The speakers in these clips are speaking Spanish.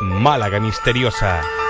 Málaga Misteriosa.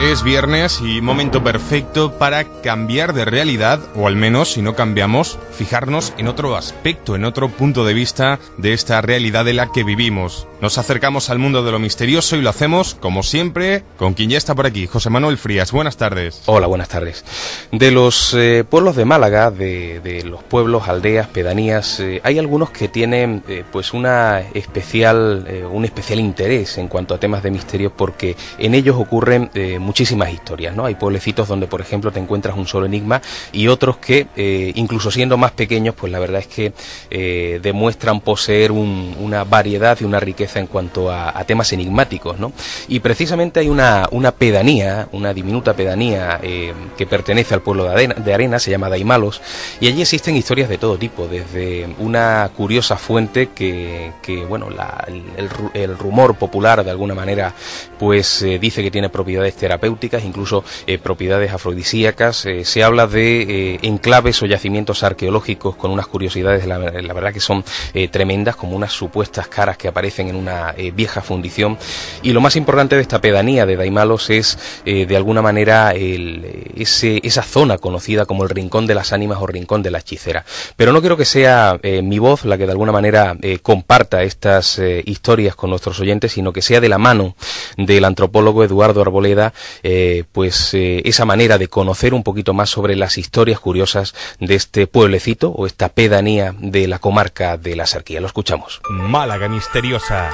Es viernes y momento perfecto para cambiar de realidad, o al menos, si no cambiamos, fijarnos en otro aspecto, en otro punto de vista de esta realidad de la que vivimos. Nos acercamos al mundo de lo misterioso y lo hacemos, como siempre, con quien ya está por aquí, José Manuel Frías. Buenas tardes. Hola, buenas tardes. De los eh, pueblos de Málaga, de, los pueblos, aldeas, pedanías, eh, hay algunos que tienen eh, pues una especial, un especial interés en cuanto a temas de misterio porque en ellos ocurren muchísimas historias, ¿no? Hay pueblecitos donde, por ejemplo, te encuentras un solo enigma y otros que, eh, incluso siendo más pequeños, pues la verdad es que eh, demuestran poseer una variedad y una riqueza en cuanto a, temas enigmáticos, ¿no? Y precisamente hay una, una pedanía, una diminuta pedanía eh, que pertenece al pueblo de Arena, se llama Daimalos, y allí existen historias de todo tipo, desde una curiosa fuente que, que bueno, el, rumor popular de alguna manera, pues dice que tiene propiedades terapéuticas, incluso eh, propiedades afrodisíacas. Eh, se habla de eh, enclaves o yacimientos arqueológicos con unas curiosidades, la, verdad que son tremendas, como unas supuestas caras que aparecen en una vieja fundición. Y lo más importante de esta pedanía de Daimalos es, de alguna manera, ese, esa zona conocida como el Rincón de las Ánimas o Rincón de la Hechicera. Pero no quiero que sea mi voz la que de alguna manera comparta estas historias con nuestros oyentes, sino que sea de la mano del antropólogo Eduardo Arboleda, eh, pues eh, esa manera de conocer un poquito más sobre las historias curiosas de este pueblecito o esta pedanía de la comarca de la Sarquía. Lo escuchamos. Málaga misteriosa.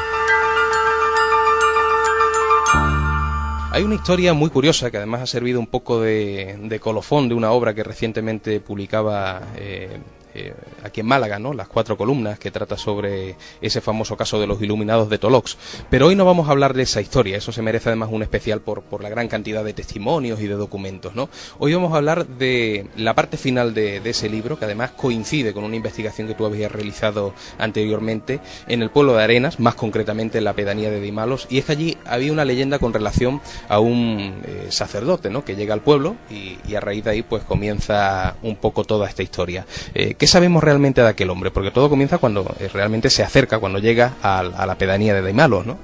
Hay una historia muy curiosa que además ha servido un poco de, colofón de una obra que recientemente publicaba eh, eh, aquí en Málaga, ¿no? Las cuatro columnas que trata sobre ese famoso caso de los iluminados de Tolox. Pero hoy no vamos a hablar de esa historia, eso se merece además un especial por, por la gran cantidad de testimonios y de documentos, ¿no? Hoy vamos a hablar de la parte final de, ese libro, que además coincide con una investigación que tú habías realizado anteriormente en el pueblo de Arenas, más concretamente en la pedanía de Dimalos, y es que allí había una leyenda con relación a un eh, sacerdote, ¿no? Que llega al pueblo y, a raíz de ahí pues comienza un poco toda esta historia. Eh, ¿Qué sabemos realmente de aquel hombre? Porque todo comienza cuando eh, realmente se acerca, cuando llega a, la pedanía de Daimalos, ¿no?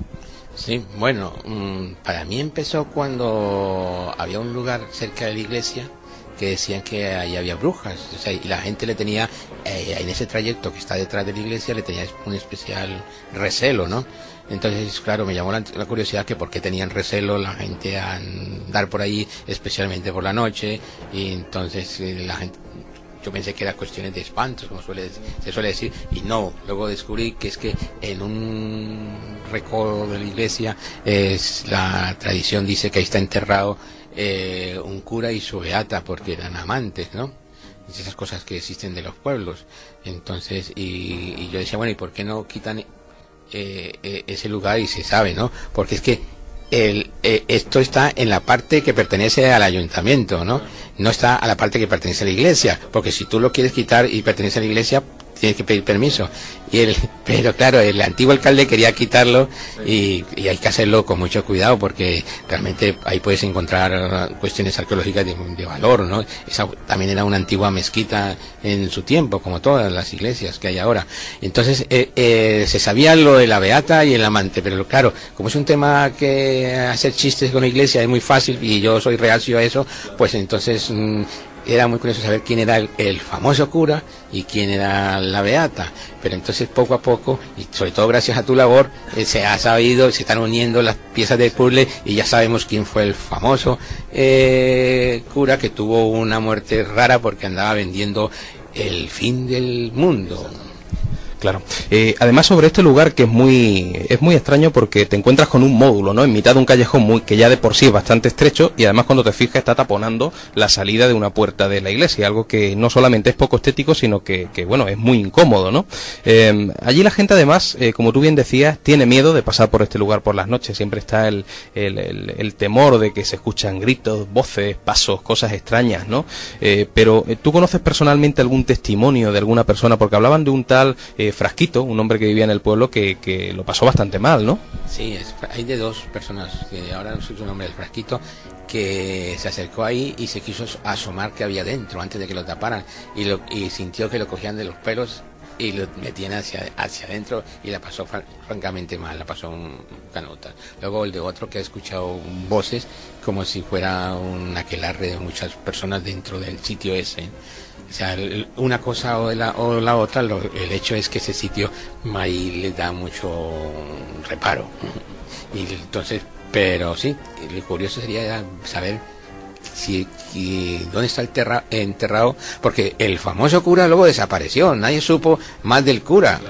Sí, bueno, mm, para mí empezó cuando había un lugar cerca de la iglesia que decían que ahí había brujas, y la gente le tenía, eh, en ese trayecto que está detrás de la iglesia, le tenía un especial recelo, ¿no? Entonces, claro, me llamó la, curiosidad que por qué tenían recelo la gente a andar por ahí, especialmente por la noche, y entonces eh, la gente yo pensé que era cuestiones de espantos, como suele, se suele decir, y no, luego descubrí que es que en un recodo de la iglesia es, la tradición dice que ahí está enterrado eh, un cura y su beata porque eran amantes, ¿no? esas cosas que existen de los pueblos. Entonces, y, yo decía, bueno, ¿y por qué no quitan eh, eh, ese lugar? Y se sabe, ¿no? Porque es que el, esto está en la parte que pertenece al ayuntamiento, ¿no? no está a la parte que pertenece a la iglesia, porque si tú lo quieres quitar y pertenece a la iglesia, tienes que pedir permiso. Y el, pero claro, el antiguo alcalde quería quitarlo y, hay que hacerlo con mucho cuidado porque realmente ahí puedes encontrar cuestiones arqueológicas de, valor, ¿no? Esa también era una antigua mezquita en su tiempo, como todas las iglesias que hay ahora. Entonces, eh, eh, se sabía lo de la beata y el amante, pero claro, como es un tema que hacer chistes con la iglesia es muy fácil y yo soy reacio a eso, pues entonces mm, era muy curioso saber quién era el, famoso cura y quién era la beata. Pero entonces poco a poco, y sobre todo gracias a tu labor, eh, se ha sabido, se están uniendo las piezas del puzzle y ya sabemos quién fue el famoso eh, cura que tuvo una muerte rara porque andaba vendiendo el fin del mundo. Claro. Eh, además sobre este lugar que es muy es muy extraño porque te encuentras con un módulo, ¿no? En mitad de un callejón muy que ya de por sí es bastante estrecho y además cuando te fijas está taponando la salida de una puerta de la iglesia, algo que no solamente es poco estético sino que, bueno es muy incómodo, ¿no? Em, allí la gente además, eh, como tú bien decías, tiene miedo de pasar por este lugar por las noches. Siempre está el, el, temor de que se escuchan gritos, voces, pasos, cosas extrañas, ¿no? Eh, pero tú conoces personalmente algún testimonio de alguna persona porque hablaban de un tal Frasquito, un hombre que vivía en el pueblo que, lo pasó bastante mal, ¿no? Sí, hay de dos personas, que ahora no sé su nombre, el Frasquito, que se acercó ahí y se quiso asomar que había dentro antes de que lo taparan y, lo, y sintió que lo cogían de los pelos y lo metían hacia, hacia adentro y la pasó francamente mal, la pasó un canota. Luego el de otro que ha escuchado voces como si fuera un aquelarre de muchas personas dentro del sitio ese. O sea, una cosa o la, o la otra, el hecho es que ese sitio ahí le da mucho reparo. Y entonces, pero sí, lo curioso sería saber si, dónde está el enterrado, porque el famoso cura luego desapareció, nadie supo más del cura.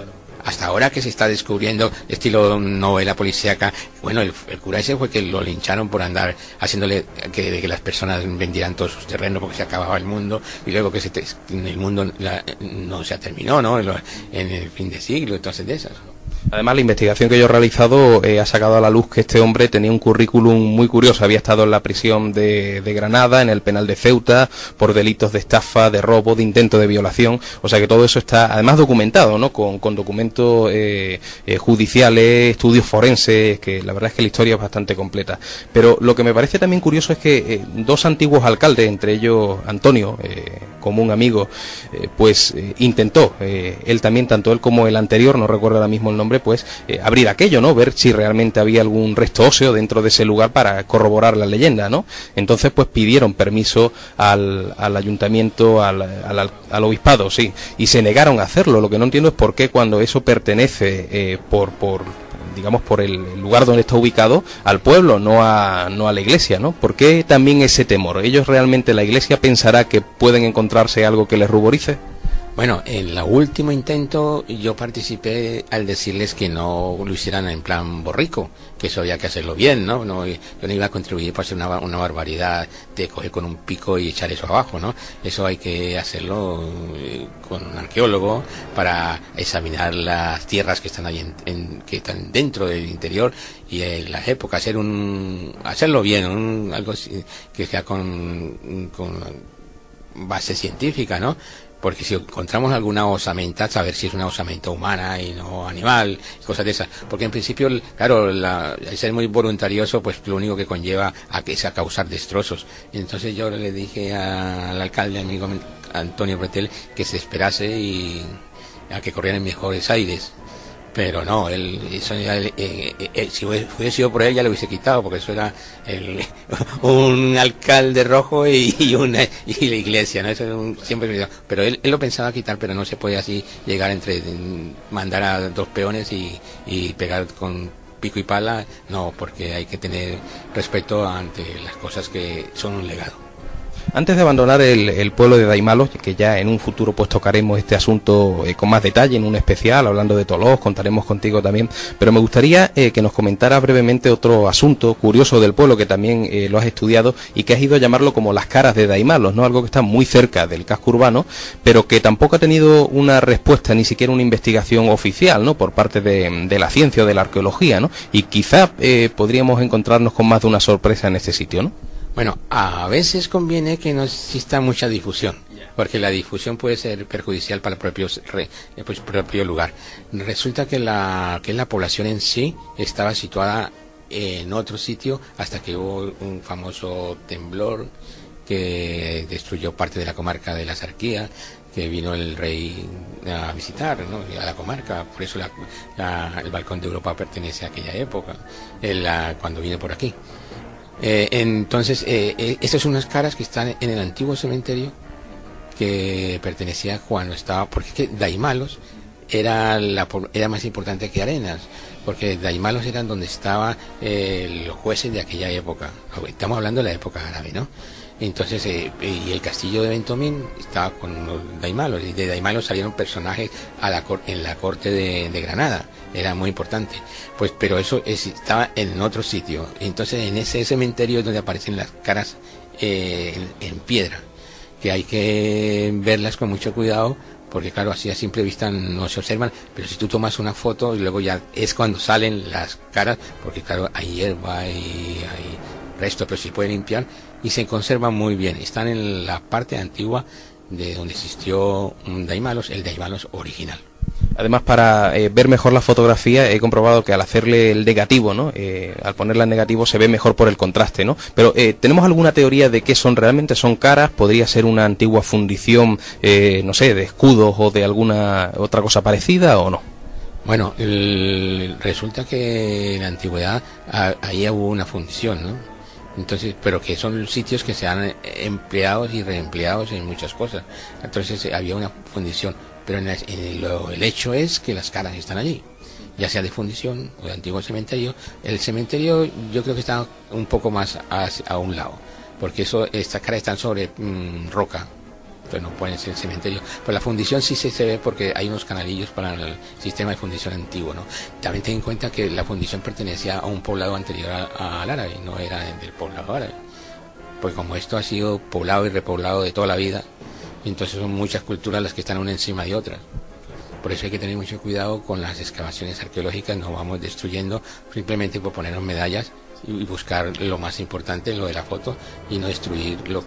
Hasta ahora que se está descubriendo, estilo novela policíaca, bueno, el, cura ese fue que lo lincharon por andar haciéndole que, que las personas vendieran todos sus terrenos porque se acababa el mundo y luego que se el mundo no se terminó, ¿no? En el fin de siglo, entonces de esas. Además, la investigación que yo he realizado eh, ha sacado a la luz que este hombre tenía un currículum muy curioso. Había estado en la prisión de, Granada, en el penal de Ceuta, por delitos de estafa, de robo, de intento de violación. O sea que todo eso está, además, documentado, ¿no? Con, documentos eh, eh, judiciales, estudios forenses, que la verdad es que la historia es bastante completa. Pero lo que me parece también curioso es que dos antiguos alcaldes, entre ellos Antonio, como un amigo, pues intentó, él también, tanto él como el anterior, no recuerdo ahora mismo el nombre, pues eh, abrir aquello, ¿no? Ver si realmente había algún resto óseo dentro de ese lugar para corroborar la leyenda, ¿no? Entonces, pues pidieron permiso al, ayuntamiento, al, al, obispado, sí, y se negaron a hacerlo. Lo que no entiendo es por qué cuando eso pertenece eh, por, por digamos por el lugar donde está ubicado al pueblo, no a, no a la iglesia, ¿no? ¿Por qué también ese temor? ¿Ellos realmente la iglesia pensará que pueden encontrarse algo que les ruborice? Bueno, en el último intento yo participé al decirles que no lo hicieran en plan borrico, que eso había que hacerlo bien, ¿no? no yo no iba a contribuir para hacer una, una, barbaridad de coger con un pico y echar eso abajo, ¿no? Eso hay que hacerlo eh, con un arqueólogo para examinar las tierras que están ahí en, que están dentro del interior y en la época hacer un hacerlo bien, un, algo que sea con, con base científica, ¿no? Porque si encontramos alguna osamenta, saber si es una osamenta humana y no animal, cosas de esas. Porque en principio, claro, el ser muy voluntarioso, pues lo único que conlleva a que sea causar destrozos. Entonces yo le dije al alcalde, amigo Antonio Bretel, que se esperase y a que corrieran mejores aires pero no, él, eso eh, eh, eh, si hubiese sido por él ya lo hubiese quitado, porque eso era un alcalde rojo y, una y la iglesia, ¿no? Eso un, siempre pero él, lo pensaba quitar, pero no se puede así llegar entre mandar a dos peones y, y pegar con pico y pala, no, porque hay que tener respeto ante las cosas que son un legado. Antes de abandonar el, pueblo de Daimalos, que ya en un futuro pues tocaremos este asunto eh, con más detalle en un especial, hablando de Tolos, contaremos contigo también, pero me gustaría eh, que nos comentara brevemente otro asunto curioso del pueblo que también eh, lo has estudiado y que has ido a llamarlo como las caras de Daimalos, ¿no? Algo que está muy cerca del casco urbano, pero que tampoco ha tenido una respuesta, ni siquiera una investigación oficial, ¿no? Por parte de, de la ciencia o de la arqueología, ¿no? Y quizá podríamos encontrarnos con más de una sorpresa en este sitio, ¿no? Bueno, a veces conviene que no exista mucha difusión, porque la difusión puede ser perjudicial para el propio, el pues, propio lugar. Resulta que la, que la población en sí estaba situada en otro sitio hasta que hubo un famoso temblor que destruyó parte de la comarca de la Sarquía, que vino el rey a visitar ¿no? a la comarca, por eso el balcón de Europa pertenece a aquella época, cuando vine por aquí. Eh, entonces, eh, eh, estas son unas caras que están en el antiguo cementerio que pertenecía cuando estaba, porque Daimalos era, la, era más importante que Arenas, porque Daimalos eran donde estaban los jueces de aquella época. Estamos hablando de la época árabe, ¿no? Entonces, y el castillo de Ventomín estaba con los Daimalos, y de Daimalos salieron personajes a la, en la corte de Granada era muy importante. Pues, pero eso estaba en otro sitio. Entonces, en ese cementerio es donde aparecen las caras eh, en, piedra, que hay que verlas con mucho cuidado, porque claro, así a simple vista no se observan, pero si tú tomas una foto y luego ya es cuando salen las caras, porque claro, hay hierba y hay resto, pero se puede limpiar y se conservan muy bien. Están en la parte antigua de donde existió Daimalos, el Daimalos original. Además, para eh, ver mejor la fotografía, he comprobado que al hacerle el negativo, ¿no? Eh, al ponerla en negativo se ve mejor por el contraste, ¿no? Pero, eh, ¿tenemos alguna teoría de qué son realmente? ¿Son caras? ¿Podría ser una antigua fundición, no sé, de escudos o de alguna otra cosa parecida o no? Bueno, resulta que en la antigüedad ahí hubo una fundición, ¿no? Entonces, pero que son sitios que se han empleados y reempleados en muchas cosas. Entonces había una fundición pero en, el hecho es que las caras están allí, ya sea de fundición o de antiguo cementerio. El cementerio yo creo que está un poco más a, un lado, porque eso, estas caras están sobre mm, roca, entonces no pueden ser cementerio. Pero la fundición sí se, ve porque hay unos canalillos para el sistema de fundición antiguo. ¿no? También ten en cuenta que la fundición pertenecía a un poblado anterior al árabe, no era del poblado árabe. Porque como esto ha sido poblado y repoblado de toda la vida, entonces son muchas culturas las que están una encima de otras. Por eso hay que tener mucho cuidado con las excavaciones arqueológicas, no vamos destruyendo simplemente por ponernos medallas y buscar lo más importante, lo de la foto, y no destruir lo,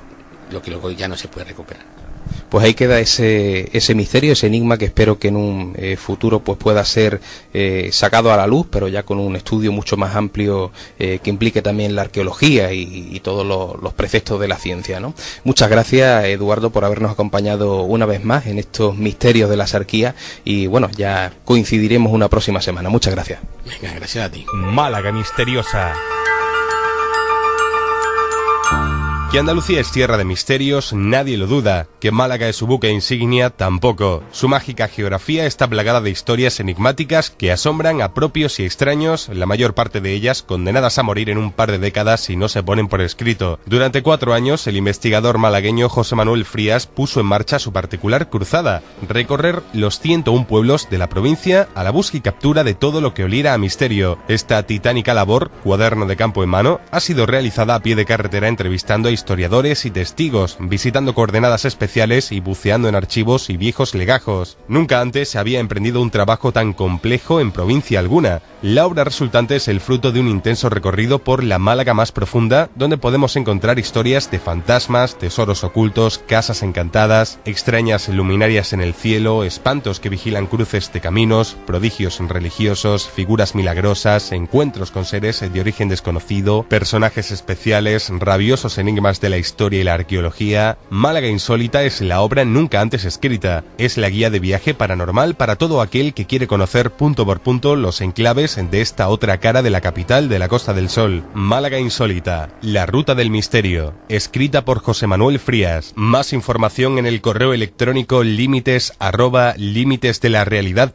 lo que luego ya no se puede recuperar pues ahí queda ese, ese misterio, ese enigma que espero que en un eh, futuro pues pueda ser eh, sacado a la luz, pero ya con un estudio mucho más amplio eh, que implique también la arqueología y, todos los, preceptos de la ciencia. ¿no? Muchas gracias, Eduardo, por habernos acompañado una vez más en estos misterios de la sarquía y bueno, ya coincidiremos una próxima semana. Muchas gracias. Venga, gracias a ti. Málaga misteriosa. Que Andalucía es tierra de misterios, nadie lo duda. Que Málaga es su buque insignia, tampoco. Su mágica geografía está plagada de historias enigmáticas que asombran a propios y extraños, la mayor parte de ellas condenadas a morir en un par de décadas si no se ponen por escrito. Durante cuatro años, el investigador malagueño José Manuel Frías puso en marcha su particular cruzada, recorrer los 101 pueblos de la provincia a la búsqueda y captura de todo lo que oliera a misterio. Esta titánica labor, cuaderno de campo en mano, ha sido realizada a pie de carretera entrevistando a historiadores y testigos, visitando coordenadas especiales y buceando en archivos y viejos legajos. Nunca antes se había emprendido un trabajo tan complejo en provincia alguna. La obra resultante es el fruto de un intenso recorrido por la Málaga más profunda, donde podemos encontrar historias de fantasmas, tesoros ocultos, casas encantadas, extrañas luminarias en el cielo, espantos que vigilan cruces de caminos, prodigios religiosos, figuras milagrosas, encuentros con seres de origen desconocido, personajes especiales, rabiosos enigmas de la historia y la arqueología, Málaga Insólita es la obra nunca antes escrita. Es la guía de viaje paranormal para todo aquel que quiere conocer punto por punto los enclaves de esta otra cara de la capital de la Costa del Sol. Málaga Insólita, la ruta del misterio, escrita por José Manuel Frías. Más información en el correo electrónico límites arroba límites de la realidad